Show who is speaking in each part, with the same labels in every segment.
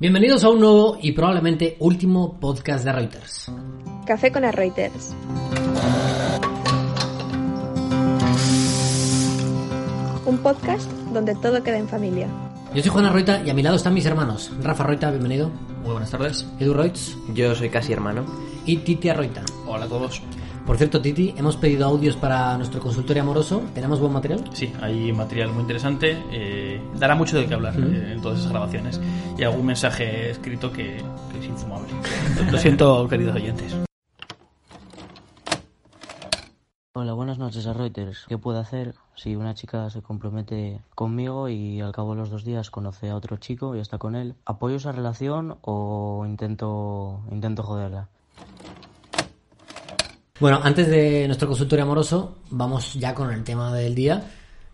Speaker 1: Bienvenidos a un nuevo y probablemente último podcast de Reuters.
Speaker 2: Café con las Reuters. Un podcast donde todo queda en familia.
Speaker 1: Yo soy Juana Roita y a mi lado están mis hermanos. Rafa Roita, bienvenido.
Speaker 3: Muy buenas tardes.
Speaker 1: Edu Reutz
Speaker 4: Yo soy casi hermano.
Speaker 1: y Titi Roita.
Speaker 3: Hola a todos.
Speaker 1: Por cierto, Titi, hemos pedido audios para nuestro consultorio amoroso. ¿Tenemos buen material?
Speaker 3: Sí, hay material muy interesante. eh, dará mucho de qué hablar eh, en todas esas grabaciones. Y algún mensaje escrito que, que es infumable. Lo siento, queridos oyentes.
Speaker 5: Hola, buenas noches a Reuters. ¿Qué puedo hacer si una chica se compromete conmigo y al cabo de los dos días conoce a otro chico y está con él? ¿Apoyo esa relación o intento, intento joderla?
Speaker 1: Bueno, antes de nuestro consultorio amoroso, vamos ya con el tema del día,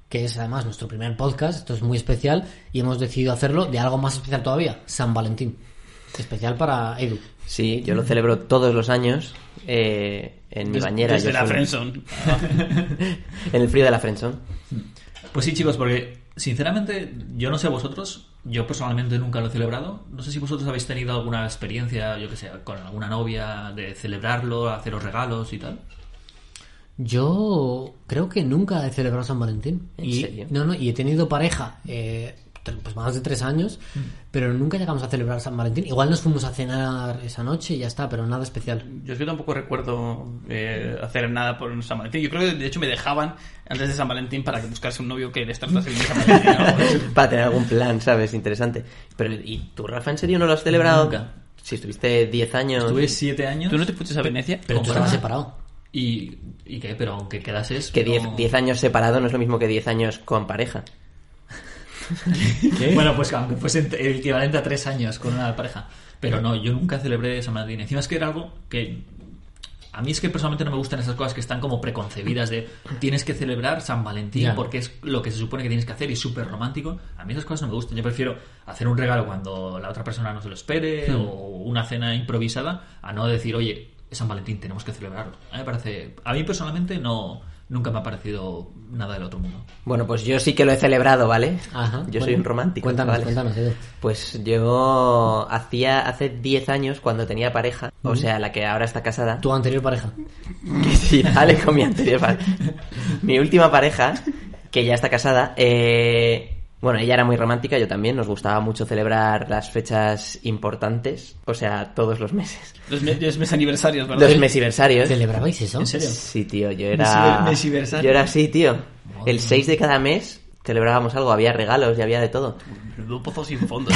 Speaker 1: que es además nuestro primer podcast. Esto es muy especial y hemos decidido hacerlo de algo más especial todavía, San Valentín. Especial para Edu.
Speaker 4: Sí, yo lo celebro todos los años eh, en mi bañera.
Speaker 3: Desde
Speaker 4: yo
Speaker 3: la
Speaker 4: soy-
Speaker 3: friendzone.
Speaker 4: En el frío de la friendzone.
Speaker 6: Pues sí, chicos, porque sinceramente, yo no sé vosotros, yo personalmente nunca lo he celebrado. No sé si vosotros habéis tenido alguna experiencia, yo que sé, con alguna novia, de celebrarlo, haceros regalos y tal.
Speaker 1: Yo creo que nunca he celebrado San Valentín.
Speaker 4: ¿En
Speaker 1: y,
Speaker 4: serio?
Speaker 1: No, no, y he tenido pareja eh, pues más de tres años, pero nunca llegamos a celebrar San Valentín. Igual nos fuimos a cenar esa noche y ya está, pero nada especial.
Speaker 3: Yo es que tampoco recuerdo eh, hacer nada por San Valentín. Yo creo que de hecho me dejaban antes de San Valentín para que buscase un novio que les tratase bien San Valentín.
Speaker 4: Para tener algún plan, ¿sabes? Interesante. Pero, ¿y tú, Rafa, en serio no lo has celebrado?
Speaker 6: Nunca.
Speaker 4: Si estuviste 10 años.
Speaker 6: Estuve siete años.
Speaker 3: ¿Tú no te fuiste a Venecia?
Speaker 1: Pero tú
Speaker 6: Ojalá.
Speaker 1: estabas separado.
Speaker 6: Y, ¿Y qué? Pero aunque quedases...
Speaker 4: Que 10
Speaker 6: no-
Speaker 4: 10 años separado no es lo mismo que 10 años con pareja.
Speaker 6: Bueno, pues aunque fuese el equivalente a tres años con una pareja. Pero no, yo nunca celebré San Valentín. Encima es que era algo que... A mí es que personalmente no me gustan esas cosas que están como preconcebidas de tienes que celebrar San Valentín porque es lo que se supone que tienes que hacer y es súper romántico. A mí esas cosas no me gustan. Yo prefiero hacer un regalo cuando la otra persona no se lo espere o una cena improvisada a no decir, oye, es San Valentín, tenemos que celebrarlo. A mí me parece... A mí personalmente no... Nunca me ha parecido nada del otro mundo.
Speaker 4: Bueno, pues yo sí que lo he celebrado, ¿vale?
Speaker 1: Ajá.
Speaker 4: Yo soy un romántico.
Speaker 1: Cuéntanos, cuéntanos, Edu.
Speaker 4: Pues yo hacía hace 10 años cuando tenía pareja, o sea, la que ahora está casada.
Speaker 1: Tu anterior pareja.
Speaker 4: Que sí, dale con mi anterior pareja. Mi última pareja, que ya está casada, eh, bueno, ella era muy romántica, yo también, nos gustaba mucho celebrar las fechas importantes, o sea, todos los meses.
Speaker 3: Los, me- los mes aniversarios, ¿verdad?
Speaker 4: Los mesiversarios.
Speaker 1: ¿Celebrabais eso?
Speaker 3: ¿En serio?
Speaker 4: Sí, tío, yo era...
Speaker 3: Mesiver- mesiversario.
Speaker 4: Yo era así, tío. El 6 de cada mes celebrábamos algo, había regalos y había de todo.
Speaker 3: Menudo pozo sin fondo.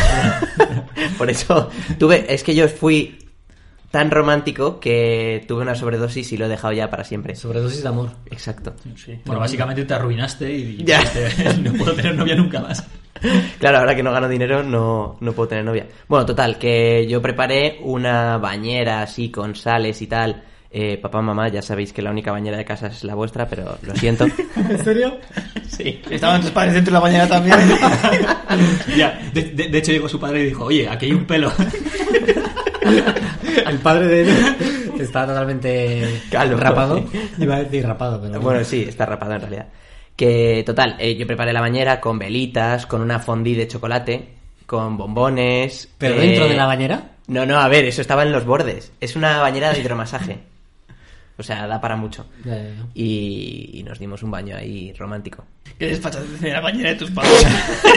Speaker 4: Por eso tuve, es que yo fui tan romántico que tuve una sobredosis y lo he dejado ya para siempre.
Speaker 1: Sobredosis de amor.
Speaker 4: Exacto.
Speaker 3: Sí.
Speaker 6: Bueno, básicamente te arruinaste y
Speaker 4: Ya.
Speaker 6: dijiste, no puedo tener novia nunca más.
Speaker 4: Claro, ahora que no gano dinero no, no puedo tener novia. Bueno, total, que yo preparé una bañera así con sales y tal. Eh, papá, mamá, ya sabéis que la única bañera de casa es la vuestra, pero lo siento.
Speaker 1: ¿En serio?
Speaker 4: Sí.
Speaker 3: Estaban tus padres dentro de la mañana también.
Speaker 6: Ya, de, de- de hecho llegó su padre y dijo, oye, aquí hay un pelo.
Speaker 1: El padre de Edu está totalmente
Speaker 4: Calvo.
Speaker 1: rapado. Iba a decir rapado, pero
Speaker 4: Bueno, sí, está rapado en realidad. Que, total, eh, yo preparé la bañera con velitas, con una fondue de chocolate, con bombones.
Speaker 1: ¿Pero
Speaker 4: eh,
Speaker 1: dentro de la bañera?
Speaker 4: No, no, a ver, eso estaba en los bordes. Es una bañera de hidromasaje. O sea, da para mucho.
Speaker 1: Ya, ya, ya.
Speaker 4: Y, y nos dimos un baño ahí romántico.
Speaker 3: ¿Qué desfachatez en la bañera de tus padres?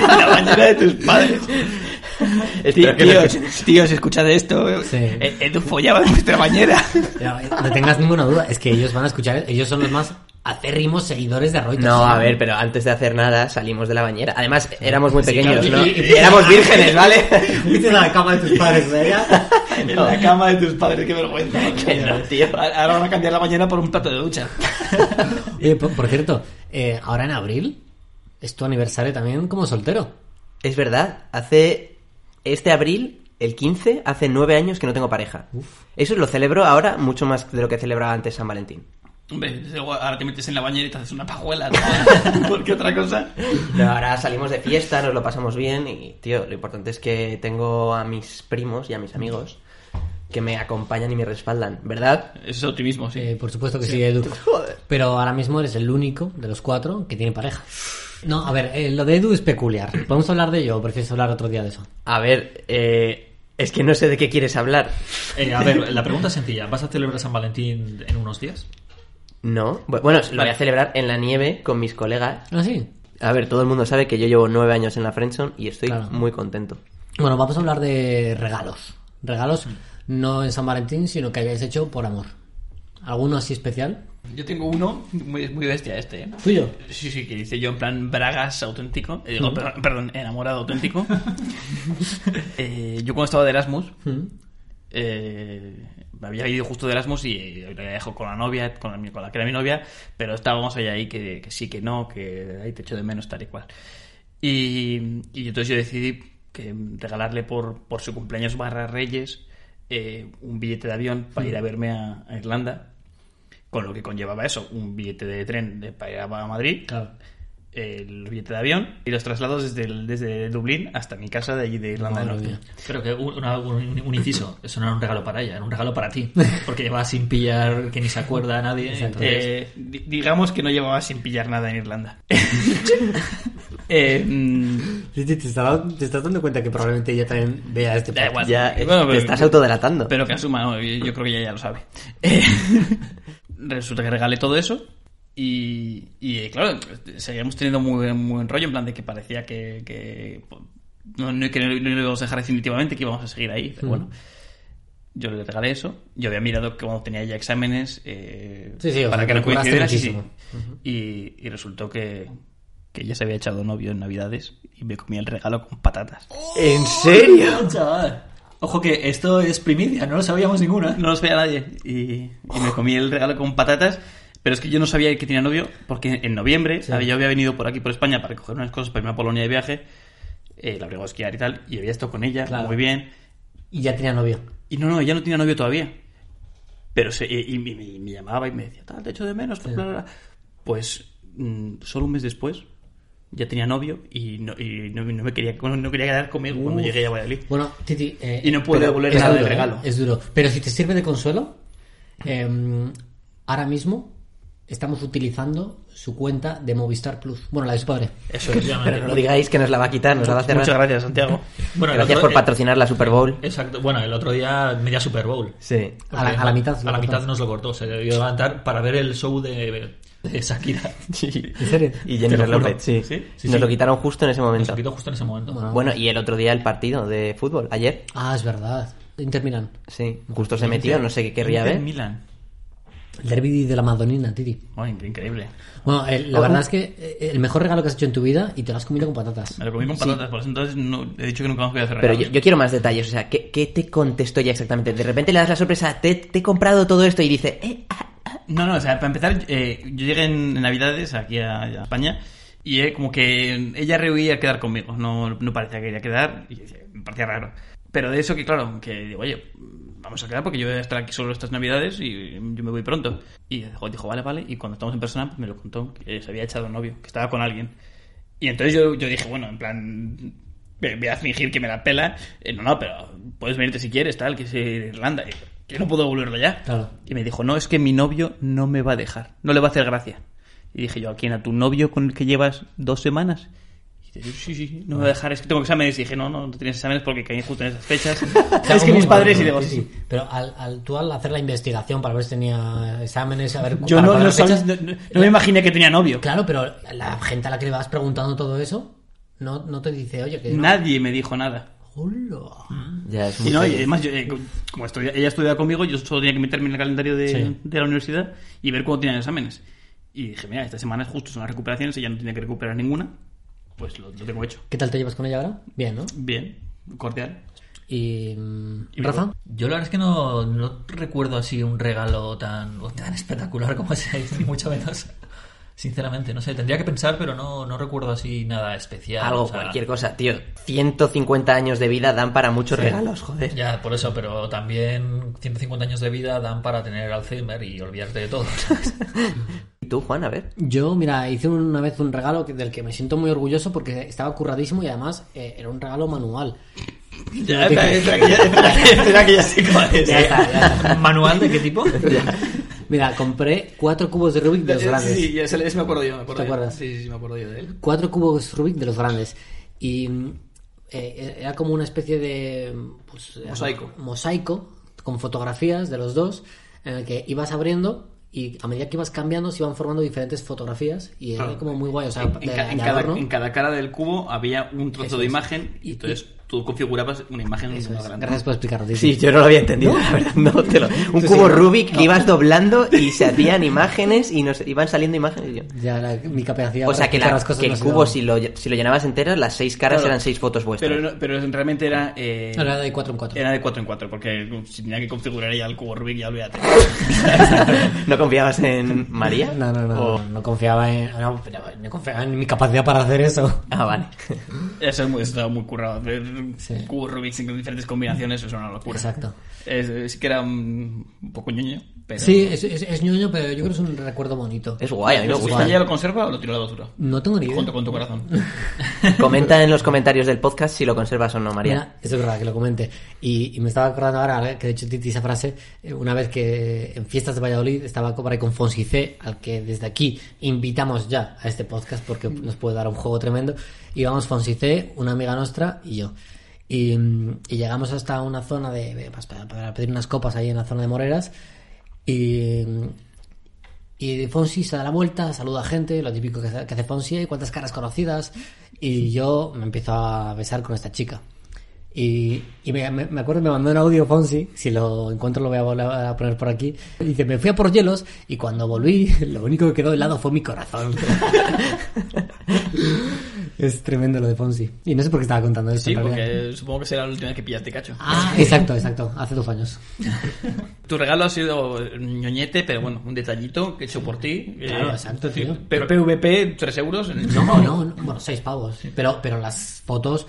Speaker 3: En la bañera de tus padres.
Speaker 4: Espero que
Speaker 3: tíos,
Speaker 4: no-
Speaker 3: tíos, escuchad esto.
Speaker 1: Sí.
Speaker 3: Eh, Edu follaba en vuestra bañera.
Speaker 1: No tengas ninguna duda, es que ellos van a escuchar, ellos son los más acérrimos seguidores de Reuters.
Speaker 4: No, a ver, pero antes de hacer nada salimos de la bañera. Además, éramos muy
Speaker 1: Sí,
Speaker 4: pequeños,
Speaker 1: claro,
Speaker 4: ¿no?
Speaker 1: y- y-
Speaker 4: Éramos vírgenes, ¿vale?
Speaker 1: Fuiste a la cama de tus padres, ¿verdad?
Speaker 3: En la cama de tus padres, qué vergüenza.
Speaker 4: Que no, tío.
Speaker 3: Ahora van a cambiar la bañera por un plato de ducha.
Speaker 1: Eh, por, por cierto, eh, ahora en abril es tu aniversario también como soltero.
Speaker 4: Es verdad, hace este abril, el 15, hace nueve años que no tengo pareja. Eso lo celebro ahora mucho más de lo que celebraba antes San Valentín.
Speaker 3: Hombre, ahora te metes en la bañera y te haces una pajuela, ¿no? Porque otra cosa.
Speaker 4: Pero ahora salimos de fiesta, nos lo pasamos bien y, tío, lo importante es que tengo a mis primos y a mis amigos que me acompañan y me respaldan, ¿verdad?
Speaker 3: Eso es optimismo, sí.
Speaker 1: Eh, por supuesto que sí, Edu. Pero ahora mismo eres el único de los cuatro que tiene pareja. No, a ver, eh, lo de Edu es peculiar. ¿Podemos hablar de ello o prefieres hablar otro día de eso?
Speaker 4: A ver, eh, es que no sé de qué quieres hablar.
Speaker 6: Eh, a ver, la pregunta es sencilla. ¿Vas a celebrar San Valentín en unos días?
Speaker 4: No, Bu- bueno, lo voy a celebrar en la nieve con mis colegas.
Speaker 1: ¿Ah, sí?
Speaker 4: A ver, todo el mundo sabe que yo llevo nueve años en la Friendzone y estoy
Speaker 1: Claro.
Speaker 4: muy contento.
Speaker 1: Bueno, vamos a hablar de regalos. Regalos no en San Valentín, sino que hayáis hecho por amor. ¿Alguno así especial?
Speaker 3: Yo tengo uno muy, muy bestia este, ¿eh?
Speaker 1: ¿Tuyo?
Speaker 3: Sí, sí, que dice yo en plan bragas auténtico. Eh, digo, perdón, perdón, enamorado auténtico. Eh, yo cuando estaba de Erasmus, eh, había ido justo de Erasmus y había dejado con la novia, con la, con la que era mi novia, pero estábamos ahí, ahí que, que sí, que no, que ahí te echo de menos tal y cual. Y, y entonces yo decidí que regalarle por, por su cumpleaños barra Reyes eh, un billete de avión para ir a verme a, a Irlanda, con lo que conllevaba eso, un billete de tren de, para ir a Madrid,
Speaker 1: Claro.
Speaker 3: El billete de avión y los traslados desde, el- desde Dublín hasta mi casa de allí de Irlanda del Norte.
Speaker 6: Creo que un, una- un- un inciso. Eso no era un regalo para ella, era un regalo para ti. Porque llevaba sin pillar que ni se acuerda a nadie. Entonces-
Speaker 3: Eh, di- digamos que no llevaba sin pillar nada en Irlanda. Eh, mm,
Speaker 1: Sí, sí, te, estás, te estás dando cuenta que probablemente ella también vea este podcast.
Speaker 3: igual.
Speaker 4: Ya, eh,
Speaker 3: Bueno,
Speaker 4: te
Speaker 3: pero-
Speaker 4: estás autodelatando.
Speaker 3: pero que asuma, no, yo yo creo que ella ya lo sabe. Eh, resulta que regalé todo eso y, y, claro, seguíamos teniendo muy, buen- muy buen rollo, en plan de que parecía que, que, no, no- que no, no lo íbamos a dejar definitivamente, que íbamos a seguir ahí, pero bueno. Yo le regalé eso. Yo había mirado que cuando tenía ya exámenes eh,
Speaker 1: Sí, sí, o
Speaker 3: para que no coincidiera. sí,
Speaker 1: muchísimo.
Speaker 3: Y, y resultó que, que ella se había echado novio en Navidades y me comía el regalo con patatas.
Speaker 4: ¿En serio?
Speaker 6: Oh, chaval. Ojo que esto es primicia, no lo sabíamos ninguna.
Speaker 3: No lo sabía nadie. Y, y me comí el regalo con patatas. Pero es que yo no sabía que tenía novio porque en noviembre había- yo había venido por aquí, por España, para recoger unas cosas para irme a Polonia de viaje. Eh, la obligó a esquiar y tal. Y había estado con ella,
Speaker 1: Claro.
Speaker 3: muy bien.
Speaker 1: Y ya tenía novio.
Speaker 3: Y no, no, ella no tenía novio todavía. Pero se, y, y me, llamaba y me decía, tal, te echo de menos. bla, bla, bla". Pues mm, solo un mes después ya tenía novio y no, y no, no me quería, no quería quedar conmigo cuando
Speaker 1: Uf.
Speaker 3: llegué a Valladolid.
Speaker 1: Bueno, Titi. eh,
Speaker 3: Y no puedo devolver nada
Speaker 1: duro,
Speaker 3: del
Speaker 1: ¿eh?
Speaker 3: regalo.
Speaker 1: Es duro. Pero si te sirve de consuelo, eh, ahora mismo estamos utilizando su cuenta de Movistar Plus. Bueno, la de su padre.
Speaker 3: Eso es.
Speaker 4: Pero no lo digáis que nos la va a quitar, nos la va a cerrar.
Speaker 3: Muchas gracias, Santiago.
Speaker 6: Bueno,
Speaker 4: Gracias por patrocinar la Super Bowl.
Speaker 6: Exacto. Bueno, el otro día media Super Bowl.
Speaker 4: Sí.
Speaker 1: A la, a la mitad.
Speaker 6: A la mitad nos lo cortó. Se debió levantar para ver el show de, de Shakira.
Speaker 1: ¿En serio?
Speaker 4: Y Jennifer. López, sí.
Speaker 3: ¿Sí?
Speaker 6: Sí,
Speaker 4: Nos
Speaker 6: sí.
Speaker 4: lo quitaron justo en ese
Speaker 6: Nos
Speaker 4: momento.
Speaker 6: lo quitó justo en ese momento.
Speaker 1: Bueno.
Speaker 4: Bueno, y el otro día el partido de fútbol, ayer.
Speaker 1: Ah, es verdad. Inter Milan.
Speaker 4: Sí, justo se metió, no sé qué querría
Speaker 3: Inter
Speaker 4: ver.
Speaker 3: Milan.
Speaker 1: El derby de la Madonina, Titi.
Speaker 3: Oh, in- increíble.
Speaker 1: Bueno, el- la
Speaker 4: Oh,
Speaker 1: verdad
Speaker 4: oh.
Speaker 1: es que eh, el mejor regalo que has hecho en tu vida y te lo has comido con patatas.
Speaker 3: Me lo comí con
Speaker 1: Sí.
Speaker 3: patatas, por eso entonces no, he dicho que nunca más voy a hacer
Speaker 4: Pero yo,
Speaker 3: regalos.
Speaker 4: yo quiero más detalles, o sea, ¿qué, qué te contestó ya exactamente? De repente le das la sorpresa, te, te he comprado todo esto y dice, eh, ah,
Speaker 3: No, no, o sea, para empezar, eh, yo llegué en Navidades aquí a, a España y eh, como que ella rehuía quedar conmigo, no, no parecía que quería quedar y decía, me parecía raro. Pero de eso que, claro, que digo, oye, vamos a quedar porque yo voy a estar aquí solo estas Navidades y yo me voy pronto. Y dijo, vale, vale, y cuando estamos en persona pues me lo contó, que se había echado un novio, que estaba con alguien. Y entonces yo, yo dije, bueno, en plan, voy a fingir que me la pela. Eh, no, no, pero puedes venirte si quieres, tal, que es Irlanda. Que no puedo volverlo ya.
Speaker 1: Claro.
Speaker 3: Y me dijo, no, es que mi novio no me va a dejar, no le va a hacer gracia. Y dije yo, ¿a quién? ¿A tu novio con el que llevas dos semanas? Sí, sí, sí, no me va a dejar, es que tengo exámenes. Y dije, no, no, no tienes exámenes porque caí justo en esas fechas. es que mis padres, y digo, sí, sí.
Speaker 1: Pero al, al- tú al hacer la investigación para ver si tenía exámenes, a ver
Speaker 3: Yo no, no,
Speaker 1: fechas,
Speaker 3: no- no- no me imaginé que tenía novio.
Speaker 1: Claro, pero la gente a la que le vas preguntando todo eso no, no te dice, oye, que no.
Speaker 3: Nadie me dijo nada.
Speaker 1: Hola.
Speaker 4: ya es
Speaker 3: Y no, y además, yo, eh, como estudia- ella estudiaba conmigo, yo solo tenía que meterme en el calendario de,
Speaker 1: Sí.
Speaker 3: de la universidad y ver cuándo tenían exámenes. Y dije, mira, esta semana es justo son las recuperaciones, ella no tiene que recuperar ninguna, pues lo, lo tengo hecho.
Speaker 1: ¿Qué tal te llevas con ella ahora? Bien, ¿no?
Speaker 3: Bien, cordial.
Speaker 1: Y.
Speaker 3: Y
Speaker 1: ¿Rafa?
Speaker 6: Yo la verdad es que no, no recuerdo así un regalo tan, tan espectacular como ese, ni mucho menos. Sinceramente, no sé, tendría que pensar, pero no, no recuerdo así nada especial.
Speaker 4: Algo,
Speaker 6: o sea,
Speaker 4: cualquier cosa, tío. 150 años de vida dan para muchos regalos, joder.
Speaker 6: Ya, por eso, pero también 150 años de vida dan para tener Alzheimer y olvidarte de todo.
Speaker 4: ¿Y tú, Juan? A ver.
Speaker 1: Yo, mira, hice una vez un regalo que- del que me siento muy orgulloso porque estaba curradísimo y además eh, era un regalo manual.
Speaker 3: Ya, espera, espera, que ya- espera, que- espera que ya sé cuál es.
Speaker 1: Ya está, ya está.
Speaker 6: ¿Manual de qué tipo?
Speaker 1: Mira, compré cuatro cubos de Rubik de los grandes.
Speaker 3: Sí, ya ese ese me acuerdo yo, me acuerdo
Speaker 1: ¿Te acuerdas?
Speaker 3: Sí, sí, sí, me acuerdo yo de él.
Speaker 1: cuatro cubos Rubik de los grandes. Y mm, eh, era como una especie de pues,
Speaker 3: Mosaico.
Speaker 1: mosaico con fotografías de los dos, en el que ibas abriendo y a medida que ibas cambiando se iban formando diferentes fotografías y era
Speaker 3: Claro.
Speaker 1: como muy guay. O sea,
Speaker 3: En,
Speaker 1: de-
Speaker 3: en ca- en
Speaker 1: de
Speaker 3: cada,
Speaker 1: adorno.
Speaker 3: en cada cara del cubo había un trozo
Speaker 1: Eso
Speaker 3: de
Speaker 1: es.
Speaker 3: imagen y entonces tú configurabas una imagen
Speaker 1: Eso
Speaker 3: más
Speaker 1: es.
Speaker 3: grande.
Speaker 1: Gracias por explicarlo.
Speaker 4: Sí, yo no lo había entendido, la verdad. No, te lo- Un cubo Rubik que ibas doblando y se hacían imágenes y nos iban saliendo imágenes. y yo-
Speaker 1: Ya la- mi capacidad
Speaker 4: O sea, que,
Speaker 1: explicar
Speaker 4: la-
Speaker 1: las cosas
Speaker 4: que
Speaker 1: no
Speaker 4: el cubo, si lo, si lo llenabas entero, las seis caras
Speaker 3: Claro.
Speaker 4: eran seis fotos vuestras.
Speaker 3: Pero, no- pero realmente era... eh,
Speaker 1: Era de 4 en 4.
Speaker 3: Era de 4 en 4, porque si tenía que configurar ya el cubo Rubik, ya olvídate.
Speaker 4: ¿No confiabas en María?
Speaker 1: No, no, no,
Speaker 3: O-
Speaker 1: no, no confiaba en no, no confiaba en mi capacidad para hacer eso.
Speaker 4: Ah, vale.
Speaker 3: Eso es muy, estaba muy currado.
Speaker 1: Sí.
Speaker 3: cubos Rubik en diferentes combinaciones, eso es una locura.
Speaker 1: Exacto.
Speaker 3: Es- es- sí que era un, un poco ñoño, pero...
Speaker 1: Sí, es, es, es ñoño, pero yo creo que es un recuerdo bonito.
Speaker 4: Es guay, a mí me
Speaker 3: ¿Usted
Speaker 4: gusta.
Speaker 3: ya lo conserva o lo tiró a la basura?
Speaker 1: No tengo ni idea.
Speaker 3: Junto con tu corazón.
Speaker 4: Comenta en los comentarios del podcast si lo conservas o no, María.
Speaker 1: Mira, eso es verdad, que lo comente. Y, y me estaba acordando ahora, que de hecho Titi esa frase, eh, una vez que en fiestas de Valladolid estaba por ahí con Fonsi C, al que desde aquí invitamos ya a este podcast porque nos puede dar un juego tremendo. Íbamos Fonsi C, una amiga nuestra y yo. Y, mm, y llegamos hasta una zona de, de- pues, para, para pedir unas copas ahí en la zona de Moreras. Y, y Fonsi se da la vuelta, saluda a gente, lo típico que hace, Fonsi, "Ay, cuántas caras conocidas. Y yo me empiezo a besar con esta chica. Y, y me, me- acuerdo me mandó un audio Fonsi, si lo encuentro lo voy a volver a poner por aquí. Y dice, me fui a por hielos y cuando volví, lo único que quedó helado fue mi corazón. es tremendo lo de Fonsi. Y no sé por qué estaba contando esto.
Speaker 3: Sí, porque supongo que será la última vez que pillaste cacho.
Speaker 1: Ah, exacto, exacto, hace dos años.
Speaker 3: Tu regalo ha sido ñoñete, pero bueno, un detallito que he hecho por ti.
Speaker 1: Claro,
Speaker 3: Eh,
Speaker 1: exacto,
Speaker 3: sí,
Speaker 1: tío.
Speaker 3: Pero PVP, 3 euros.
Speaker 1: No, no, no, bueno, seis pavos. Pero, pero las fotos,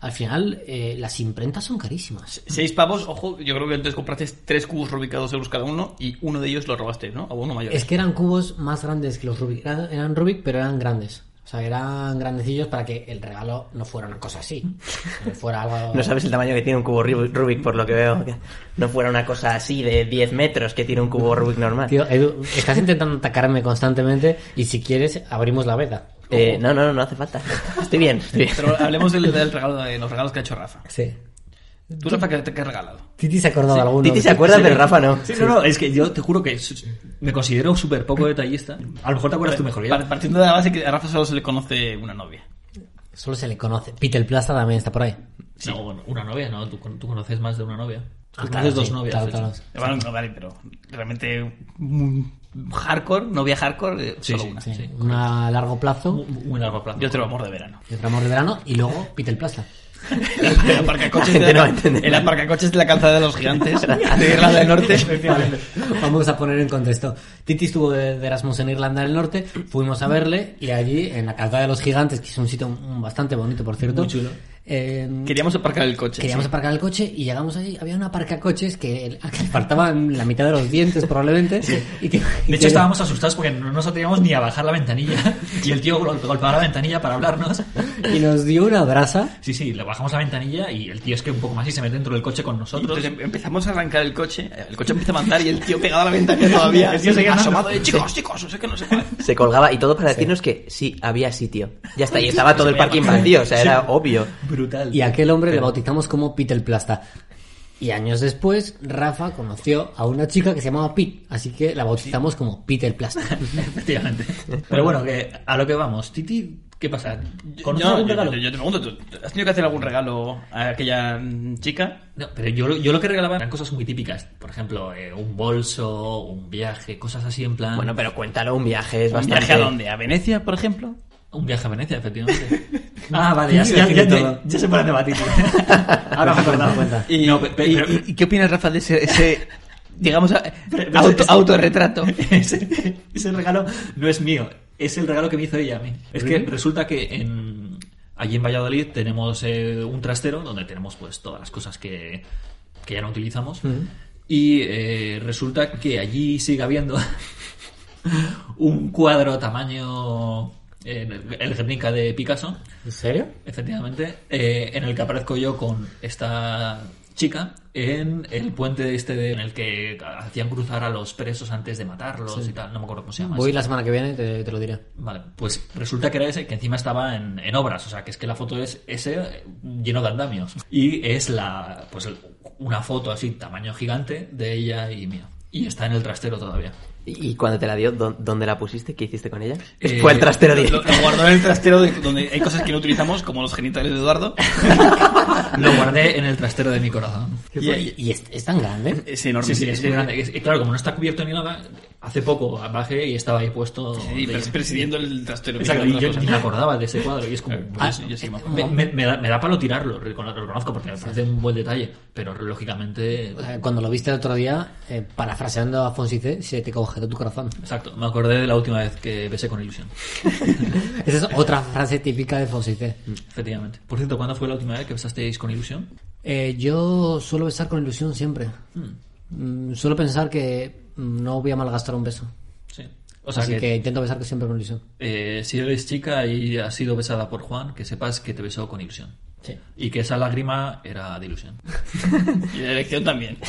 Speaker 1: al final, eh, las imprentas son carísimas.
Speaker 3: 6 pavos, ojo, yo creo que entonces compraste 3 cubos Rubik a 2 euros cada uno y uno de ellos lo robaste, ¿no? A uno mayor.
Speaker 1: Es que eran cubos más grandes que los Rubik. Eran Rubik, pero eran grandes. O sea, eran grandecillos para que el regalo no fuera una cosa así. Fuera algo...
Speaker 4: No sabes el tamaño que tiene un cubo Rubik, por lo que veo. que no fuera una cosa así de 10 metros que tiene un cubo Rubik normal.
Speaker 1: Tío, Edu, estás intentando atacarme constantemente y si quieres, abrimos la veda.
Speaker 4: Eh, no, no, no hace falta. Estoy bien, estoy bien.
Speaker 3: Pero hablemos del, del regalo, de los regalos que ha hecho Rafa.
Speaker 1: Sí.
Speaker 3: ¿Tú, Rafa, qué te qué has regalado?
Speaker 1: Titi se ha acordado de alguno.
Speaker 4: Titi se acuerda, pero Rafa no.
Speaker 6: Sí, no, no, es que yo te juro que me considero súper poco detallista. A lo mejor te acuerdas tú mejor. Ya.
Speaker 3: Partiendo de la base que a Rafa solo se le conoce una novia.
Speaker 1: Solo se le conoce. Peter Plaza también está por ahí.
Speaker 6: No, bueno, una novia, ¿no? Tú, tú conoces más de una novia. Tú
Speaker 1: Ah,
Speaker 6: conoces
Speaker 1: claro,
Speaker 6: dos
Speaker 1: sí,
Speaker 6: novias.
Speaker 1: claro,
Speaker 6: de hecho.
Speaker 1: claro.
Speaker 3: Bueno, no, vale, pero realmente hardcore, novia hardcore, eh,
Speaker 6: Sí,
Speaker 3: solo
Speaker 6: sí,
Speaker 3: una.
Speaker 1: Sí,
Speaker 6: Sí.
Speaker 1: una a largo plazo.
Speaker 6: Muy, muy largo plazo.
Speaker 3: Yo te lo amor de verano.
Speaker 1: Y otro amor de verano. Y luego Peter Plaza.
Speaker 3: El aparcacoches,
Speaker 4: La
Speaker 3: de la, el aparcacoches de la calzada de los gigantes de Irlanda del Norte.
Speaker 1: Vamos a poner en contexto. Titi estuvo de, de Erasmus en Irlanda del Norte, fuimos a verle y allí en la calzada de los gigantes, que es un sitio mm, bastante bonito por cierto.
Speaker 6: Muy chulo.
Speaker 1: Eh,
Speaker 3: Queríamos aparcar el coche.
Speaker 1: Queríamos
Speaker 3: sí.
Speaker 1: aparcar el coche y llegamos ahí, había una aparcacoches que, que le faltaban la mitad de los dientes probablemente. Y que, y
Speaker 6: De
Speaker 1: que-
Speaker 6: hecho, estábamos asustados porque no nos atrevíamos ni a bajar la ventanilla. Y el tío gol- golpeaba la ventanilla para hablarnos.
Speaker 1: y nos dio una brasa.
Speaker 6: Sí, sí, le bajamos la ventanilla y el tío es que un poco más y se mete dentro del coche con nosotros.
Speaker 3: Entonces em- empezamos a arrancar el coche, el coche empieza a mandar y el tío pegado a la ventana todavía, el tío seguía asomado de chicos, chicos, no sé qué, no sé cuál.
Speaker 4: Se colgaba y todo para decirnos que sí, había sitio. Ya está, y estaba todo el parking vacío, o sea, era obvio.
Speaker 6: Brutal.
Speaker 1: Y a aquel hombre le bautizamos como Peter Plasta. Y años después, Rafa conoció a una chica que se llamaba Pete, así que la bautizamos como Peter Plasta.
Speaker 6: Efectivamente. Pero bueno, que a lo que vamos. Titi, ¿qué pasa? ¿Conoces
Speaker 3: No,
Speaker 6: algún
Speaker 3: yo,
Speaker 6: regalo?
Speaker 3: yo- yo te pregunto, ¿tú- ¿has tenido que hacer algún regalo a aquella chica?
Speaker 6: No, pero yo, lo- yo lo que regalaba eran cosas muy típicas. Por ejemplo, eh, un bolso, un viaje, cosas así en plan...
Speaker 4: Bueno, pero cuéntalo, un viaje es
Speaker 3: ¿Un
Speaker 4: bastante...
Speaker 3: viaje a dónde? ¿A Venecia, por ejemplo?
Speaker 6: Un viaje a Venecia, efectivamente. ah, vale, ya, ya, ya, ya, ya se pone a debatir. Ahora me he acordado.
Speaker 1: cuenta.
Speaker 6: Y, no, pe- pe-
Speaker 3: ¿Y,
Speaker 6: pero-
Speaker 3: y- y qué opinas, Rafa, de ese, ese digamos,
Speaker 6: pero
Speaker 3: auto,
Speaker 6: ese-
Speaker 3: autorretrato?
Speaker 6: ese, ese regalo no es mío. es el regalo que me hizo ella a mí. Es que resulta que en, allí en Valladolid tenemos eh, un trastero donde tenemos pues todas las cosas que, que ya no utilizamos. Y eh, resulta que allí sigue habiendo un cuadro tamaño el Guernica de Picasso,
Speaker 1: ¿En serio?
Speaker 6: efectivamente, eh, en el que aparezco yo con esta chica en el puente este de- en el que hacían cruzar a los presos antes de matarlos y tal, no me acuerdo cómo se llama.
Speaker 1: Voy la semana que viene, te, te lo diré.
Speaker 6: Vale, pues resulta que era ese que encima estaba en, en obras, o sea que es que la foto es ese lleno de andamios. Y es la pues el- una foto así, tamaño gigante, de ella y mía. Y está en el trastero todavía.
Speaker 4: ¿Y cuando te la dio, dó- dónde la pusiste? ¿Qué hiciste con ella?
Speaker 6: Eh,
Speaker 4: Fue el trastero
Speaker 3: Lo,
Speaker 4: directo.
Speaker 3: lo guardó en el trastero de- donde hay cosas que no utilizamos, como los genitales de Eduardo.
Speaker 6: Lo guardé en el trastero de mi corazón.
Speaker 3: Y, y-
Speaker 1: ¿Y es, es tan grande?
Speaker 3: es enorme.
Speaker 6: Sí, sí, es muy grande. Es- y claro, como no está cubierto ni nada, hace poco bajé y estaba ahí puesto.
Speaker 3: Sí,
Speaker 6: de-
Speaker 3: presidiendo el trastero.
Speaker 6: Exacto, y yo ni me acordaba de ese cuadro y es como...
Speaker 3: Ah, sí, yo sí me acuerdo.
Speaker 6: me, me- me da, me da palo tirarlo, lo reconozco, porque me parece un buen detalle, pero lógicamente...
Speaker 1: O sea, Cuando lo viste el otro día, eh, parafraseando a Fonsi C, se te congeló tu corazón.
Speaker 6: Exacto, me acordé de la última vez que besé con ilusión.
Speaker 1: Esa es otra frase típica de Fonsi C.
Speaker 6: Efectivamente. Por cierto, ¿cuándo fue la última vez que besasteis con ilusión?
Speaker 1: Eh, yo suelo besar con ilusión siempre. Mm, suelo pensar que no voy a malgastar un beso.
Speaker 6: Sí. O sea
Speaker 1: Así
Speaker 6: que,
Speaker 1: que... intento besar siempre con ilusión.
Speaker 6: eh, si eres chica y has sido besada por Juan, que sepas que te besó con ilusión.
Speaker 1: Sí.
Speaker 6: Y que esa lágrima era de ilusión.
Speaker 3: Y la elección también.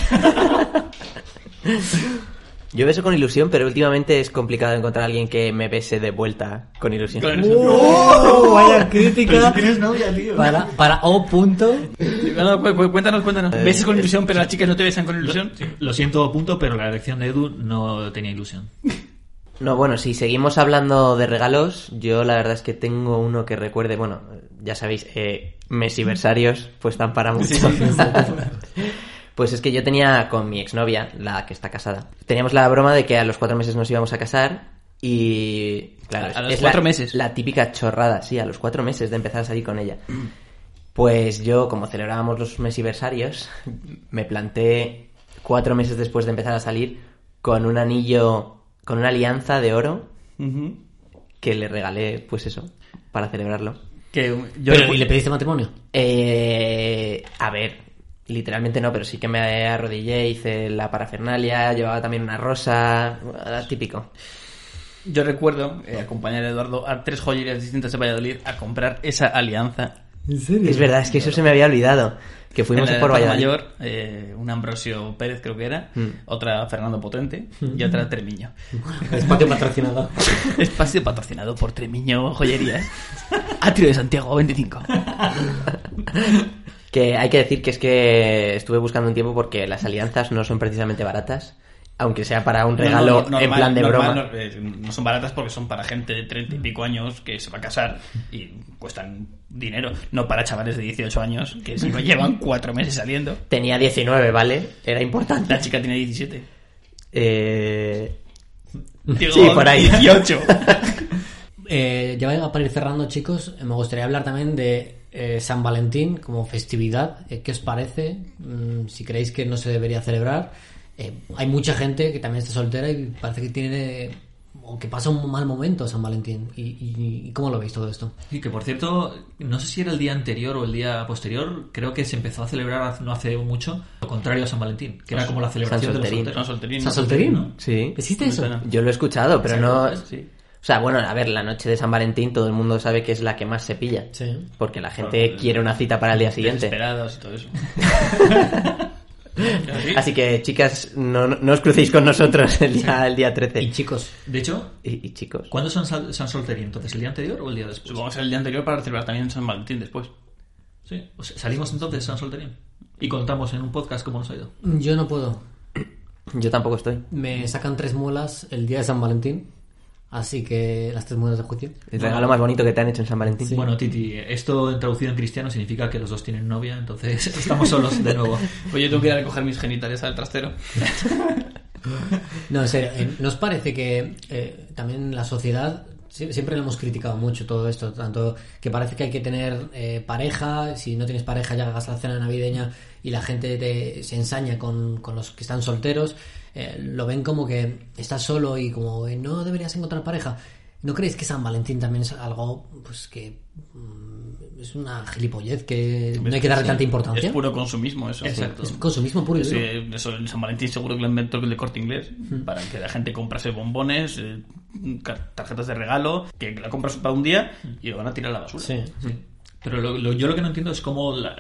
Speaker 4: Yo beso con ilusión, pero últimamente es complicado encontrar a alguien que me bese de vuelta con ilusión.
Speaker 3: Con ilusión.
Speaker 1: ¡Oh! Vaya crítica.
Speaker 6: tienes novia, tío.
Speaker 1: Para, para O punto.
Speaker 3: No, no, cu- cu- cuéntanos, cuéntanos. ¿Beses con ilusión, pero las chicas no te besan con ilusión?
Speaker 6: Lo siento, punto, pero la elección de Edu no tenía ilusión.
Speaker 4: No, bueno, si seguimos hablando de regalos, yo la verdad es que tengo uno que recuerde, bueno, ya sabéis, eh, mesiversarios, pues están para mucho. pues es que yo tenía con mi exnovia, la que está casada, teníamos la broma de que a los cuatro meses nos íbamos a casar y... Claro,
Speaker 3: A- a los
Speaker 4: es
Speaker 3: cuatro
Speaker 4: la,
Speaker 3: meses.
Speaker 4: La típica chorrada, sí, a los cuatro meses de empezar a salir con ella. Pues yo, como celebrábamos los mesiversarios, me planté cuatro meses después de empezar a salir con un anillo, con una alianza de oro que le regalé, pues eso, para celebrarlo.
Speaker 3: Que yo
Speaker 1: Pero, ¿Y le pediste matrimonio?
Speaker 4: Eh, a ver, literalmente no, pero sí que me arrodillé, hice la parafernalia, llevaba también una rosa, típico.
Speaker 3: Yo recuerdo eh, acompañar a Eduardo a tres joyerías distintas de Valladolid a comprar esa alianza.
Speaker 1: ¿En serio?
Speaker 4: Es verdad, es que eso se me había olvidado, que fuimos
Speaker 3: en la
Speaker 4: por Valladolid.
Speaker 3: Mayor, eh, un Ambrosio Pérez creo que era,
Speaker 4: Mm.
Speaker 3: otra Fernando Potente y otra Tremiño.
Speaker 1: Espacio patrocinador.
Speaker 3: Espacio patrocinado por Tremiño Joyerías. Atrio de Santiago 25.
Speaker 4: Que hay que decir que es que estuve buscando un tiempo porque las alianzas no son precisamente baratas, aunque sea para un regalo
Speaker 3: No, no, no,
Speaker 4: en plan de
Speaker 3: normal,
Speaker 4: broma.
Speaker 3: No, eh, no son baratas porque son para gente de treinta y pico años que se va a casar y cuestan dinero. No para chavales de 18 años que si no llevan cuatro meses saliendo.
Speaker 4: Tenía 19, ¿vale? Era importante.
Speaker 3: La chica tiene 17.
Speaker 4: Eh...
Speaker 3: Digo,
Speaker 4: Sí, por ahí.
Speaker 3: 18.
Speaker 1: Eh, ya para ir cerrando, chicos, me gustaría hablar también de eh, San Valentín como festividad. Eh, ¿Qué os parece? Mm, si creéis que no se debería celebrar. Eh, hay mucha gente que también está soltera y parece que tiene o que pasa un mal momento San Valentín. ¿Y, y- y cómo lo veis todo esto?
Speaker 6: Y que por cierto, no sé si era el día anterior o el día posterior, creo que se empezó a celebrar no hace mucho, lo contrario a San Valentín, que era como la celebración de los
Speaker 4: Solterín.
Speaker 6: solteros.
Speaker 3: Son solterín.
Speaker 1: ¿San. Solterín?
Speaker 6: ¿no?
Speaker 4: Sí.
Speaker 1: ¿Existe eso?
Speaker 4: Yo lo he escuchado, pero no...
Speaker 3: Sí.
Speaker 4: O sea, bueno, a ver, la noche de San Valentín todo el mundo sabe que es la que más se pilla.
Speaker 1: Sí.
Speaker 4: Porque la gente quiere una cita para el día siguiente.
Speaker 3: Desesperados y todo eso.
Speaker 4: Así que, chicas, no, no os crucéis con nosotros el día, el día 13.
Speaker 1: Y chicos,
Speaker 6: De hecho,
Speaker 4: Y, y chicos.
Speaker 6: ¿cuándo son San, San Solterín? Entonces, ¿el día anterior o el día después?
Speaker 3: Supongo que el día anterior para celebrar también San Valentín después.
Speaker 6: Sí. O sea, salimos entonces San Solterín y contamos en un podcast cómo nos ha ido.
Speaker 1: yo no puedo.
Speaker 4: Yo tampoco estoy.
Speaker 1: Me sacan tres muelas el día de San Valentín. Así que las tres muelas de juicio.
Speaker 4: El regalo más bonito que te han hecho en San Valentín.
Speaker 6: Bueno, Titi, esto traducido en cristiano significa que los dos tienen novia, entonces estamos solos de nuevo.
Speaker 3: Pues yo tengo que ir a recoger mis genitales al trastero.
Speaker 1: No, en serio, eh, ¿nos parece que eh, también la sociedad siempre lo hemos criticado mucho todo esto, tanto que parece que hay que tener eh, pareja, si no tienes pareja ya hagas la cena navideña y la gente te- se ensaña con, con los que están solteros, eh, lo ven como que estás solo y como eh, no deberías encontrar pareja. ¿No creéis que San Valentín también es algo pues que mm, es una gilipollez que no hay que darle
Speaker 3: Sí.
Speaker 1: tanta importancia?
Speaker 3: Es puro consumismo eso.
Speaker 6: Exacto.
Speaker 1: Es consumismo puro y duro.
Speaker 3: eso en San Valentín seguro que lo inventó el de corte inglés para que la gente comprase bombones, eh, car- tarjetas de regalo, que la compras para un día y lo van a tirar a la basura.
Speaker 1: Sí.
Speaker 6: Pero lo- lo- yo lo que no entiendo es cómo la-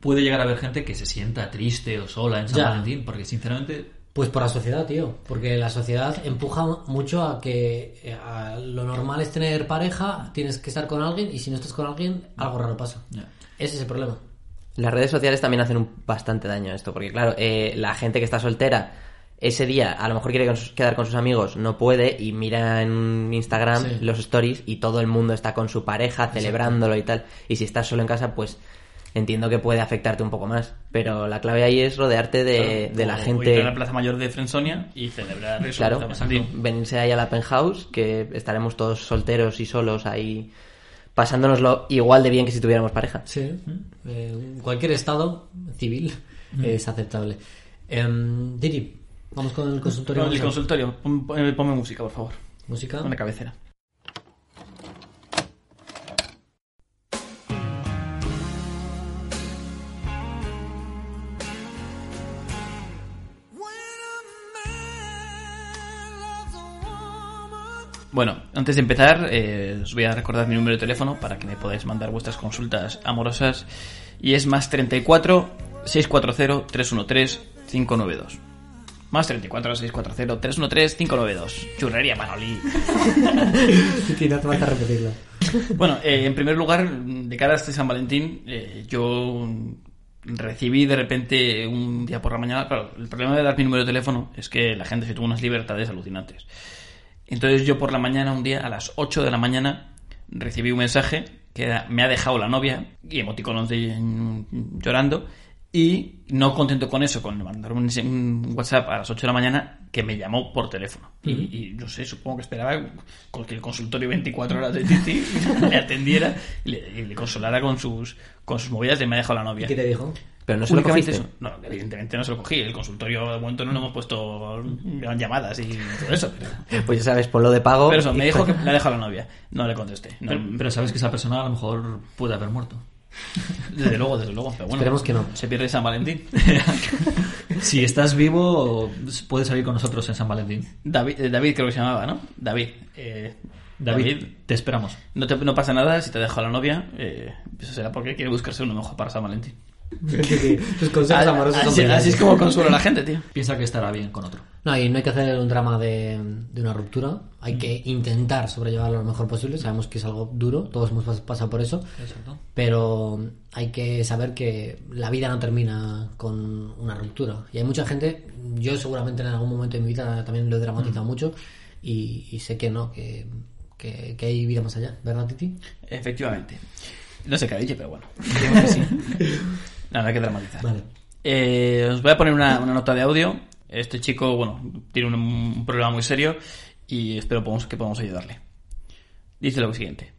Speaker 6: puede llegar a haber gente que se sienta triste o sola en San
Speaker 1: Ya.
Speaker 6: Valentín, porque sinceramente
Speaker 1: Pues por la sociedad, tío. Porque la sociedad empuja mucho a que eh, a lo normal es tener pareja, tienes que estar con alguien y si no estás con alguien, algo raro pasa. Ese es el problema.
Speaker 4: Las redes sociales también hacen un bastante daño a esto, porque claro, eh, la gente que está soltera ese día a lo mejor quiere con sus- quedar con sus amigos, no puede y mira en Instagram
Speaker 1: Sí.
Speaker 4: los stories y todo el mundo está con su pareja celebrándolo y tal. Y si estás solo en casa, pues entiendo que puede afectarte un poco más. Pero la clave ahí es rodearte de, de la
Speaker 3: O ir
Speaker 4: gente...
Speaker 3: a la Plaza Mayor de Frensonia y celebrar eso.
Speaker 4: Claro, venirse ahí a la penthouse, que estaremos todos solteros y solos ahí pasándonoslo igual de bien que si tuviéramos pareja.
Speaker 1: Sí. Eh, cualquier estado civil es aceptable. Em, Diri, vamos con el consultorio.
Speaker 3: No, el consultorio, pon- ponme música, por favor.
Speaker 1: Música.
Speaker 3: Una cabecera. Bueno, antes de empezar, eh, os voy a recordar mi número de teléfono para que me podáis mandar vuestras consultas amorosas. Y es más 34 640 313 592. Más 34 640 313 592. Churrería Manoli.
Speaker 1: Sí, no te falta repetirlo.
Speaker 3: Bueno, eh, en primer lugar, de cara a este San Valentín, eh, yo recibí de repente un día por la mañana. Claro, el problema de dar mi número de teléfono es que la gente se tuvo unas libertades alucinantes. Entonces, yo por la mañana, un día, a las 8 de la mañana, recibí un mensaje que era, me ha dejado la novia y emoticonos de llorando. Y no contento con eso, con mandar un, un WhatsApp a las 8 de la mañana, que me llamó por teléfono. Y, y no sé, supongo que esperaba que el consultorio 24 horas de Titi le atendiera y le, y le consolara con sus, con sus movidas de me ha dejado la novia.
Speaker 1: ¿Qué te dijo?
Speaker 4: Pero no se lo cogiste.
Speaker 3: eso. No, evidentemente no se lo cogí. El consultorio de momento no lo hemos puesto gran llamadas y todo eso. Pero,
Speaker 4: Pues ya sabes, ponlo de pago.
Speaker 3: pero eso, me dijo que le ha dejado la novia. No le contesté. No,
Speaker 6: Pero, pero sabes que esa persona a lo mejor puede haber muerto.
Speaker 3: desde luego, desde luego. Pero bueno,
Speaker 1: Esperemos que no.
Speaker 3: Se pierde San Valentín.
Speaker 6: si estás vivo, puedes salir con nosotros en San Valentín.
Speaker 3: David, eh, David creo que se llamaba, ¿no? David. eh,
Speaker 6: David, te esperamos.
Speaker 3: no, te- no pasa nada si te dejo la novia. eh, eso será porque quiere buscarse uno mejor para San Valentín.
Speaker 1: Tus consejos amorosos son
Speaker 3: así,
Speaker 1: brillantes.
Speaker 3: así es como consuelo a la gente, tío.
Speaker 6: Piensa que estará bien con otro.
Speaker 1: No, y no hay que hacer un drama de, de una ruptura. Hay que intentar sobrellevarlo lo mejor posible. Sabemos que es algo duro, todos hemos pas- pasado por eso.
Speaker 6: Exacto.
Speaker 1: Pero hay que saber que la vida no termina con una ruptura. Y hay mucha gente, yo seguramente en algún momento de mi vida también lo he dramatizado mucho. Y, y sé que no, que, que, que hay vida más allá. ¿Verdad, Titi?
Speaker 3: Efectivamente. No sé qué ha dicho, pero bueno. Digamos que sí. Nada, hay que dramatizar.
Speaker 1: Vale.
Speaker 3: Eh, os voy a poner una, una nota de audio. Este chico, bueno, tiene un, un problema muy serio y espero podamos- que podamos ayudarle. Dice lo siguiente.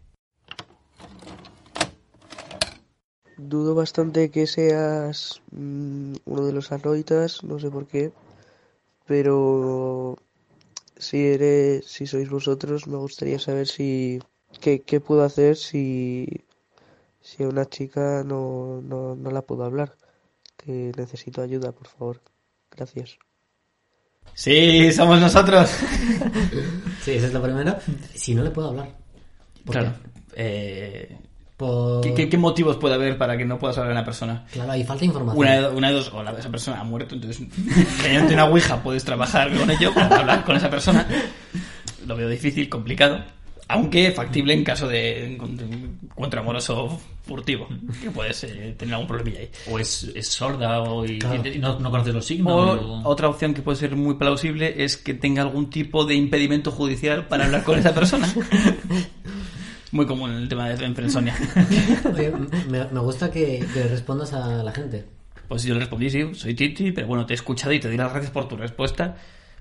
Speaker 7: Dudo bastante que seas mm, uno de los arroitas, no sé por qué, pero si eres, si sois vosotros, me gustaría saber si qué, qué puedo hacer si si a una chica no, no, no la puedo hablar, que necesito ayuda, por favor. Gracias.
Speaker 3: Sí, somos nosotros.
Speaker 1: Sí, eso es lo primero. Si no le puedo hablar. ¿Por
Speaker 3: Claro.
Speaker 1: qué?
Speaker 3: Eh,
Speaker 1: Por...
Speaker 3: ¿qué, qué, qué motivos puede haber para que no puedas hablar a una persona?
Speaker 1: Claro, ahí falta información.
Speaker 3: Una de, una de dos, o la, esa persona ha muerto, entonces mediante una ouija puedes trabajar con ello para hablar con esa persona. Lo veo difícil, complicado, aunque factible en caso de encuentro amoroso furtivo, que puedes eh, tener algún problemilla ahí.
Speaker 6: O es, es sorda o y,
Speaker 1: Claro.
Speaker 6: y no, no conoces los signos.
Speaker 3: O
Speaker 6: o-
Speaker 3: otra opción que puede ser muy plausible es que tenga algún tipo de impedimento judicial para hablar con esa persona. Muy común en el tema de Frensonia.
Speaker 1: Oye, me, me gusta que, que le respondas a la gente.
Speaker 3: Pues yo le respondí, sí, soy Titi, pero bueno, te he escuchado y te doy las gracias por tu respuesta.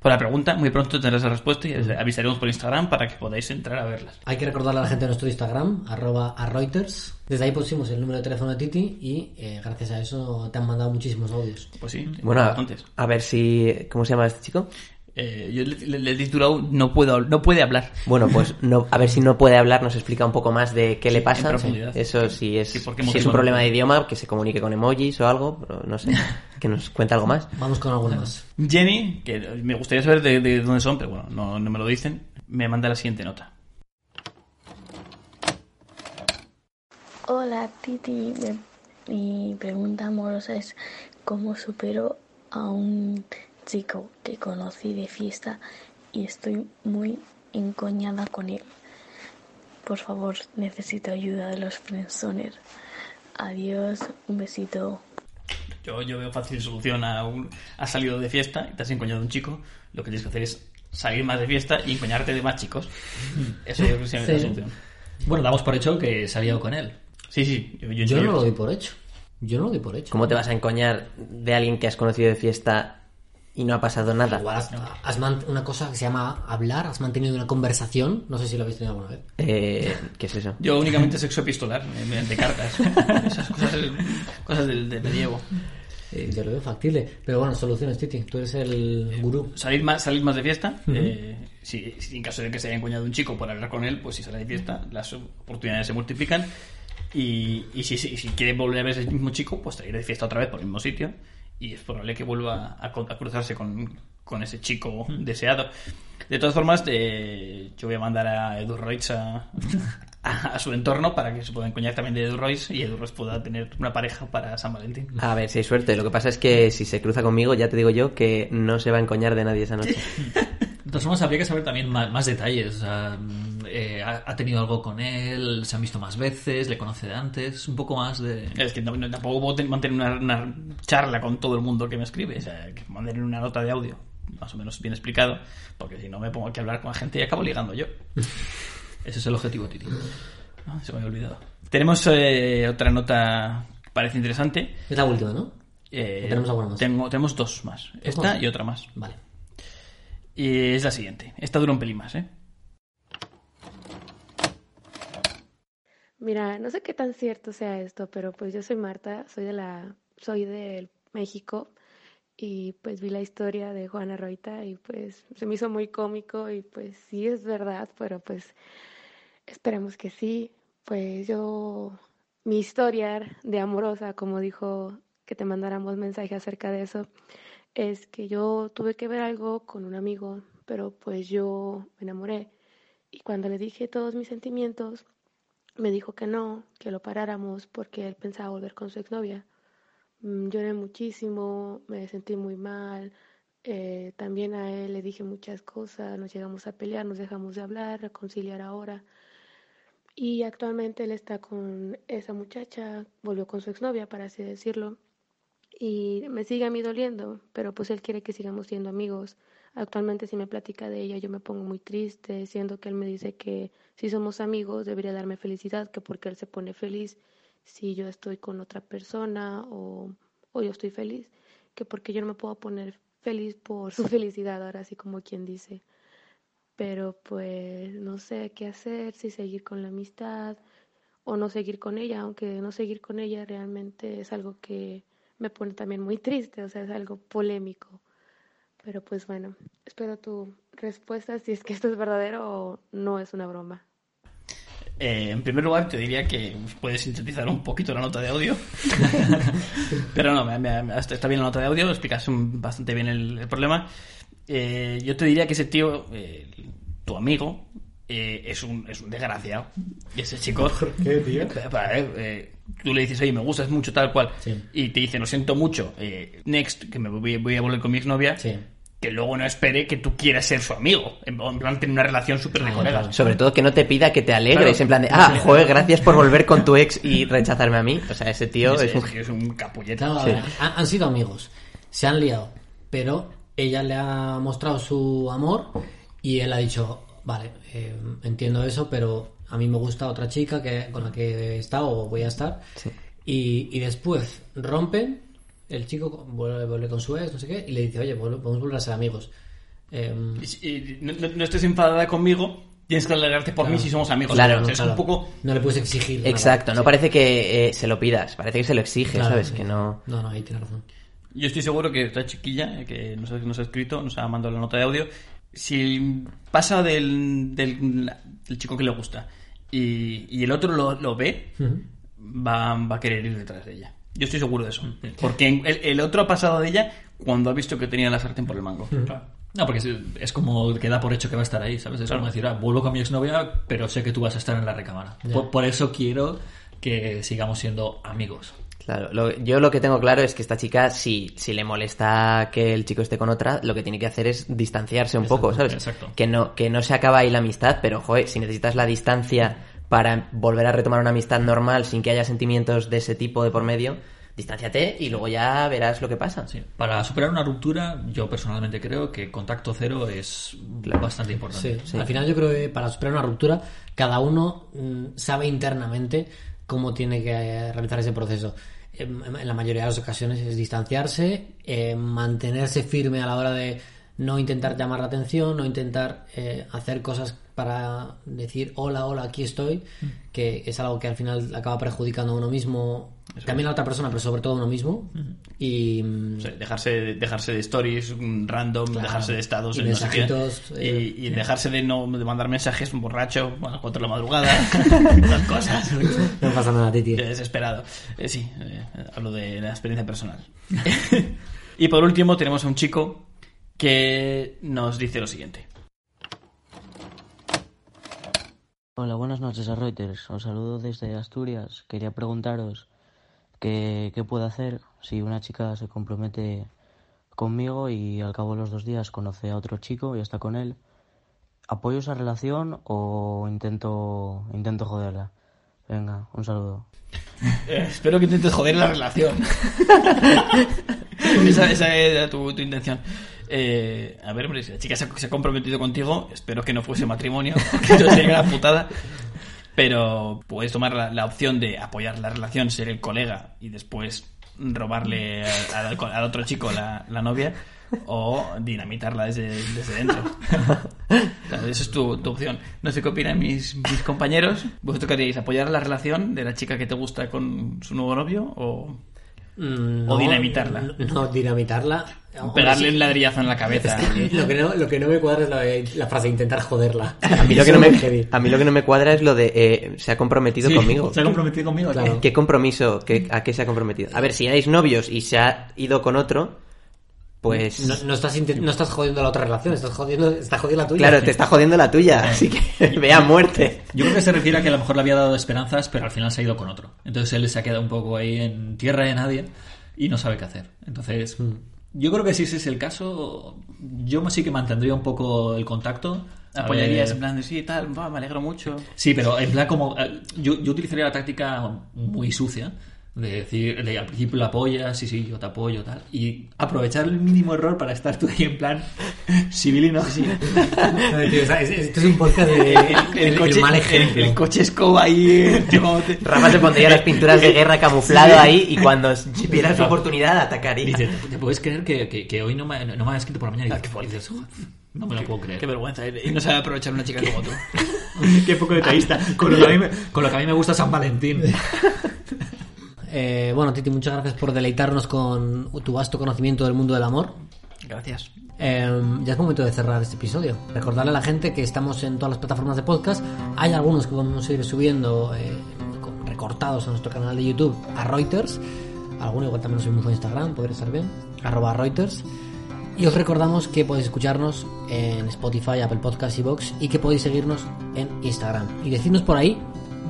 Speaker 3: Por la pregunta, muy pronto tendrás la respuesta y avisaremos por Instagram para que podáis entrar a verlas.
Speaker 1: Hay que recordarle a la gente de nuestro Instagram, arroba a Reuters. Desde ahí pusimos el número de teléfono de Titi y eh, gracias a eso te han mandado muchísimos audios.
Speaker 3: Pues sí,
Speaker 4: Bueno, a,
Speaker 3: bastantes.
Speaker 4: a ver si... ¿Cómo se llama este chico?
Speaker 3: Eh, yo le, le- le he titulado no, puedo, no puede hablar.
Speaker 4: Bueno, pues no, a ver si no puede hablar, nos explica un poco más de qué le pasa.
Speaker 3: profundidad.
Speaker 4: Eso sí es,
Speaker 3: Sí,
Speaker 4: si es un problema de idioma, que se comunique con emojis o algo, pero no sé, que nos cuente algo más.
Speaker 1: Vamos con alguna más.
Speaker 3: Jenny, que me gustaría saber de, de dónde son, pero bueno, no, no me lo dicen, me manda la siguiente nota.
Speaker 8: Hola Titi, mi pregunta amorosa es cómo supero a un chico que conocí de fiesta y estoy muy encoñada con él. Por favor, necesito ayuda de los friendzoner. Adiós, un besito.
Speaker 3: Yo, yo veo fácil solución a un... Has salido de fiesta y te has encoñado a un chico, lo que tienes que hacer es salir más de fiesta y encoñarte de más chicos. Eso yo creo que sería la solución.
Speaker 6: Bueno, damos por hecho que se ha liado con él.
Speaker 3: Sí, sí. Yo yo-
Speaker 1: no lo doy por hecho. Yo no lo doy por hecho.
Speaker 4: ¿Cómo te vas a encoñar de alguien que has conocido de fiesta y no ha pasado nada?
Speaker 1: Igual has, has mant- una cosa que se llama hablar, has mantenido una conversación, no sé si lo habéis tenido alguna vez.
Speaker 4: Eh, ¿Qué es eso?
Speaker 3: Yo únicamente sexo epistolar, eh, mediante cartas. Esas cosas, cosas del, del medievo.
Speaker 1: Eh, yo lo veo factible. Pero bueno, soluciones, Titi. Tú eres el gurú.
Speaker 3: Salir más, salir más de fiesta. eh, si, si en caso de que se haya encoñado un chico por hablar con él, pues si sale de fiesta, las oportunidades se multiplican. Y, y si, si, si quiere volver a ver ese mismo chico, pues salir de fiesta otra vez por el mismo sitio. Y es probable que vuelva a, co- a cruzarse con, con ese chico deseado. De todas formas, eh, yo voy a mandar a Edu Royce a, a- a su entorno para que se pueda encoñar también de Edu Royce y Edu Royce pueda tener una pareja para San Valentín.
Speaker 4: A ver si hay suerte. Lo que pasa es que si se cruza conmigo, ya te digo yo que no se va a encoñar de nadie esa noche.
Speaker 6: De todas formas, habría que saber también más, más detalles. O sea, eh, ha, tenido algo con él, se han visto más veces, le conoce de antes, un poco más de...
Speaker 3: Es que no- no- tampoco puedo ten- mantener una, una charla con todo el mundo que me escribe. O sea, que mantener una nota de audio, más o menos bien explicado, porque si no me pongo aquí a hablar con la gente y acabo ligando yo.
Speaker 6: Ese es el objetivo, Titi.
Speaker 3: Ah, Se me había olvidado. Tenemos eh, otra nota que parece interesante.
Speaker 1: Es la última, ¿no?
Speaker 3: Eh,
Speaker 1: ¿O tenemos alguna más?
Speaker 3: tengo- tenemos dos más. Esta
Speaker 1: más?
Speaker 3: y otra más.
Speaker 1: Vale.
Speaker 3: Y es la siguiente. Esta dura un pelín más, ¿eh?
Speaker 9: Mira, no sé qué tan cierto sea esto, pero pues yo soy Marta, soy de la, soy de México y pues vi la historia de Juana Roita y pues se me hizo muy cómico y pues sí es verdad, pero pues esperemos que sí. Pues yo, mi historia de amorosa, como dijo que te mandáramos mensaje acerca de eso, es que yo tuve que ver algo con un amigo, pero pues yo me enamoré y cuando le dije todos mis sentimientos, me dijo que no, que lo paráramos porque él pensaba volver con su exnovia. Mm, Lloré muchísimo, me sentí muy mal. eh, también a él le dije muchas cosas, nos llegamos a pelear, nos dejamos de hablar, reconciliar ahora. Y actualmente él está con esa muchacha, volvió con su exnovia, para así decirlo. Y me sigue a mí doliendo, pero pues él quiere que sigamos siendo amigos. Actualmente si me platica de ella yo me pongo muy triste, siendo que él me dice que si somos amigos debería darme felicidad, que porque él se pone feliz si yo estoy con otra persona o, o yo estoy feliz, que porque yo no me puedo poner feliz por su felicidad, ahora así como quien dice. Pero pues no sé qué hacer, si seguir con la amistad o no seguir con ella, aunque no seguir con ella realmente es algo que me pone también muy triste, o sea, es algo polémico. Pero pues bueno, espero tu respuesta si es que esto es verdadero o no es una broma.
Speaker 3: Eh, en primer lugar, te diría que puedes sintetizar un poquito la nota de audio. Pero no, me- me- está bien la nota de audio, explicas un- bastante bien el, el problema. Eh, yo te diría que ese tío, eh, tu amigo, eh, es, un, es un desgraciado. Y ese chico.
Speaker 1: qué, tío?
Speaker 3: Eh, eh, tú le dices, oye, me gustas mucho, tal cual.
Speaker 1: Sí.
Speaker 3: Y te dice, lo siento mucho, eh, next, que me voy, voy a volver con mi exnovia.
Speaker 1: Sí.
Speaker 3: Que luego no espere que tú quieras ser su amigo. En plan, tener una relación súper de
Speaker 1: Ah,
Speaker 3: colegas.
Speaker 1: claro.
Speaker 4: Sobre todo que no te pida que te alegres,
Speaker 3: Claro.
Speaker 4: en plan de, ah, joder, gracias por volver con tu ex y rechazarme a mí. O sea, ese tío
Speaker 3: Ese-
Speaker 4: es un...
Speaker 3: ese tío es un capulleta.
Speaker 1: Claro, a
Speaker 4: Sí.
Speaker 1: ver, han, han sido amigos, se han liado, pero ella le ha mostrado su amor y él ha dicho, vale, eh, entiendo eso, pero a mí me gusta otra chica que con la que he estado o voy a estar. Y, y después rompen, el chico vuelve, vuelve con su ex, no sé qué, y le dice, oye, vuelve- podemos volver a ser amigos. Em,
Speaker 3: Y- y no, estés enfadada conmigo, tienes que alegrarte por
Speaker 1: Claro.
Speaker 3: mí si somos amigos.
Speaker 4: Claro,
Speaker 3: O sea, es
Speaker 1: claro,
Speaker 3: un poco...
Speaker 1: No le puedes exigir. nada.
Speaker 4: Exacto, no
Speaker 1: Sí.
Speaker 4: parece que eh, se lo pidas, parece que se lo exige,
Speaker 1: Claro,
Speaker 4: ¿sabes?
Speaker 1: sí.
Speaker 4: Que no...
Speaker 1: No, no, ahí tiene razón.
Speaker 3: Yo estoy seguro que esta chiquilla eh, que nos ha, nos ha escrito, nos ha mandado la nota de audio, si pasa del, del, del chico que le gusta y, y el otro lo, lo ve, va, va a querer ir detrás de ella. Yo estoy seguro de eso. Porque el, el otro ha pasado de ella cuando ha visto que tenía la sartén por el mango.
Speaker 6: Claro. No, porque es, es como que da por hecho que va a estar ahí, ¿sabes? Es
Speaker 3: Claro.
Speaker 6: como decir, ah, vuelvo con mi exnovia, pero sé que tú vas a estar en la recámara. Por, por eso quiero que sigamos siendo amigos.
Speaker 4: Claro, lo- yo lo que tengo claro es que esta chica, si, si le molesta que el chico esté con otra, lo que tiene que hacer es distanciarse un poco, ¿sabes?
Speaker 6: exacto.
Speaker 4: Que no, que no se acaba ahí la amistad, pero joder, si necesitas la distancia para volver a retomar una amistad normal sin que haya sentimientos de ese tipo de por medio, distánciate y luego ya verás lo que pasa.
Speaker 6: Sí. Para superar una ruptura, yo personalmente creo que contacto cero es bastante importante.
Speaker 1: Sí, Al final yo creo que para superar una ruptura, cada uno mm, sabe internamente cómo tiene que eh, realizar ese proceso. En, en la mayoría de las ocasiones es distanciarse, eh, mantenerse firme a la hora de no intentar llamar la atención, no intentar eh, hacer cosas para decir hola, hola, aquí estoy, que es algo que al final acaba perjudicando a uno mismo, también a otra persona, pero sobre todo a uno mismo. Y mm,
Speaker 3: O sea, dejarse, dejarse de stories mm, random,
Speaker 1: Claro.
Speaker 3: dejarse de estados
Speaker 1: Y
Speaker 3: en no sé qué,
Speaker 1: mensajitos, eh,
Speaker 3: y, y dejarse de no de mandar mensajes borracho a las 4 de la madrugada, esas cosas.
Speaker 1: no pasa nada, Titi.
Speaker 3: Desesperado. Eh, sí, eh, hablo de la experiencia personal. y por último tenemos a un chico que nos dice lo siguiente.
Speaker 5: Hola, buenas noches a Reuters. Os saludo desde Asturias. Quería preguntaros qué, qué puedo hacer si una chica se compromete conmigo y al cabo de los dos días conoce a otro chico y está con él. ¿Apoyo esa relación o intento, intento joderla? Venga, un saludo.
Speaker 3: Eh, espero que intentes joder la relación. esa, esa era tu, tu intención. Eh, a ver, hombre, si la chica se ha, se ha comprometido contigo, espero que no fuese matrimonio, porque eso sería una putada. Pero puedes tomar la, la opción de apoyar la relación, ser el colega y después robarle al, al- al otro chico la, la novia o dinamitarla desde, desde dentro. Claro, esa es tu, tu opción. No sé qué opinan mis, mis compañeros. ¿Vosotros queréis apoyar la relación de la chica que te gusta con su nuevo novio o
Speaker 1: Mm,
Speaker 3: O dinamitarla.
Speaker 1: No, dinamitarla.
Speaker 3: Pegarle un ladrillazo en la cabeza?
Speaker 1: Lo que, no, lo que no me cuadra es la, la frase intentar joderla.
Speaker 4: A mí, lo que no me,
Speaker 1: heavy.
Speaker 4: a mí lo que no me cuadra es lo de eh, se ha comprometido
Speaker 6: Sí,
Speaker 4: conmigo.
Speaker 6: ¿Se ha comprometido conmigo?
Speaker 1: Claro.
Speaker 4: ¿Qué compromiso? ¿Qué- ¿A qué se ha comprometido? A ver, si erais novios y se ha ido con otro, pues...
Speaker 1: No, no estás, no estás jodiendo la otra relación, estás jodiendo, estás jodiendo la tuya.
Speaker 4: Claro, te está jodiendo la tuya, así que vea muerte.
Speaker 6: Yo creo que se refiere a que a lo mejor le había dado esperanzas, pero al final se ha ido con otro. Entonces él se ha quedado un poco ahí en tierra de nadie y no sabe qué hacer. Entonces, yo creo que si ese es el caso, yo sí que mantendría un poco el contacto.
Speaker 3: ¿Apoyarías en plan de sí, tal, va, me alegro mucho?
Speaker 6: Sí, pero en plan como... eh, Yo, yo utilizaría la táctica muy sucia. De decir, de, al principio la apoyas, sí, sí, yo te apoyo, tal. Y aprovechar el mínimo error para estar tú ahí en plan civilino.
Speaker 1: Tío, o sea, es- Esto es un podcast de el, el mal ejemplo.
Speaker 3: el, el coche escoba ahí. tío, te-
Speaker 4: Rafa se pondría las pinturas de guerra camuflado ahí y cuando viera su oportunidad atacaría.
Speaker 6: Dice, ¿te puedes creer que, que, que hoy no me, no me ha escrito por la mañana? Y dices, "Joder, no me lo puedo creer.
Speaker 3: Qué vergüenza. eh, Y no sabe aprovechar una chica como tú.
Speaker 6: Qué poco detallista. Con lo, que a mí me, con lo que a mí me gusta San Valentín.
Speaker 1: Eh, bueno, Titi, muchas gracias por deleitarnos con tu vasto conocimiento del mundo del amor.
Speaker 3: Gracias.
Speaker 1: Eh, ya es momento de cerrar este episodio. Recordarle a la gente que estamos en todas las plataformas de podcast. Hay algunos que vamos a ir subiendo eh, recortados a nuestro canal de YouTube a Reuters. Algunos igual también lo subimos a Instagram, podría estar bien. Arroba Reuters. Y os recordamos que podéis escucharnos en Spotify, Apple Podcasts y Vox y que podéis seguirnos en Instagram. Y decirnos por ahí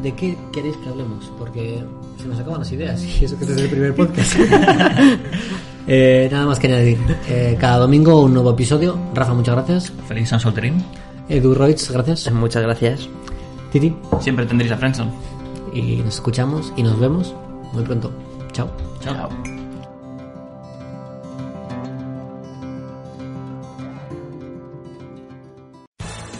Speaker 1: de qué queréis que hablemos, porque se nos acaban las ideas y eso que este es el primer podcast. Eh, nada más que añadir. Eh, cada domingo un nuevo episodio. Rafa, muchas gracias.
Speaker 6: Feliz San Solterín.
Speaker 1: Edu Roitz, gracias.
Speaker 4: Muchas gracias.
Speaker 1: Titi.
Speaker 3: Siempre tendréis a Friendson.
Speaker 1: Y nos escuchamos y nos vemos muy pronto. Chao.
Speaker 3: Chao.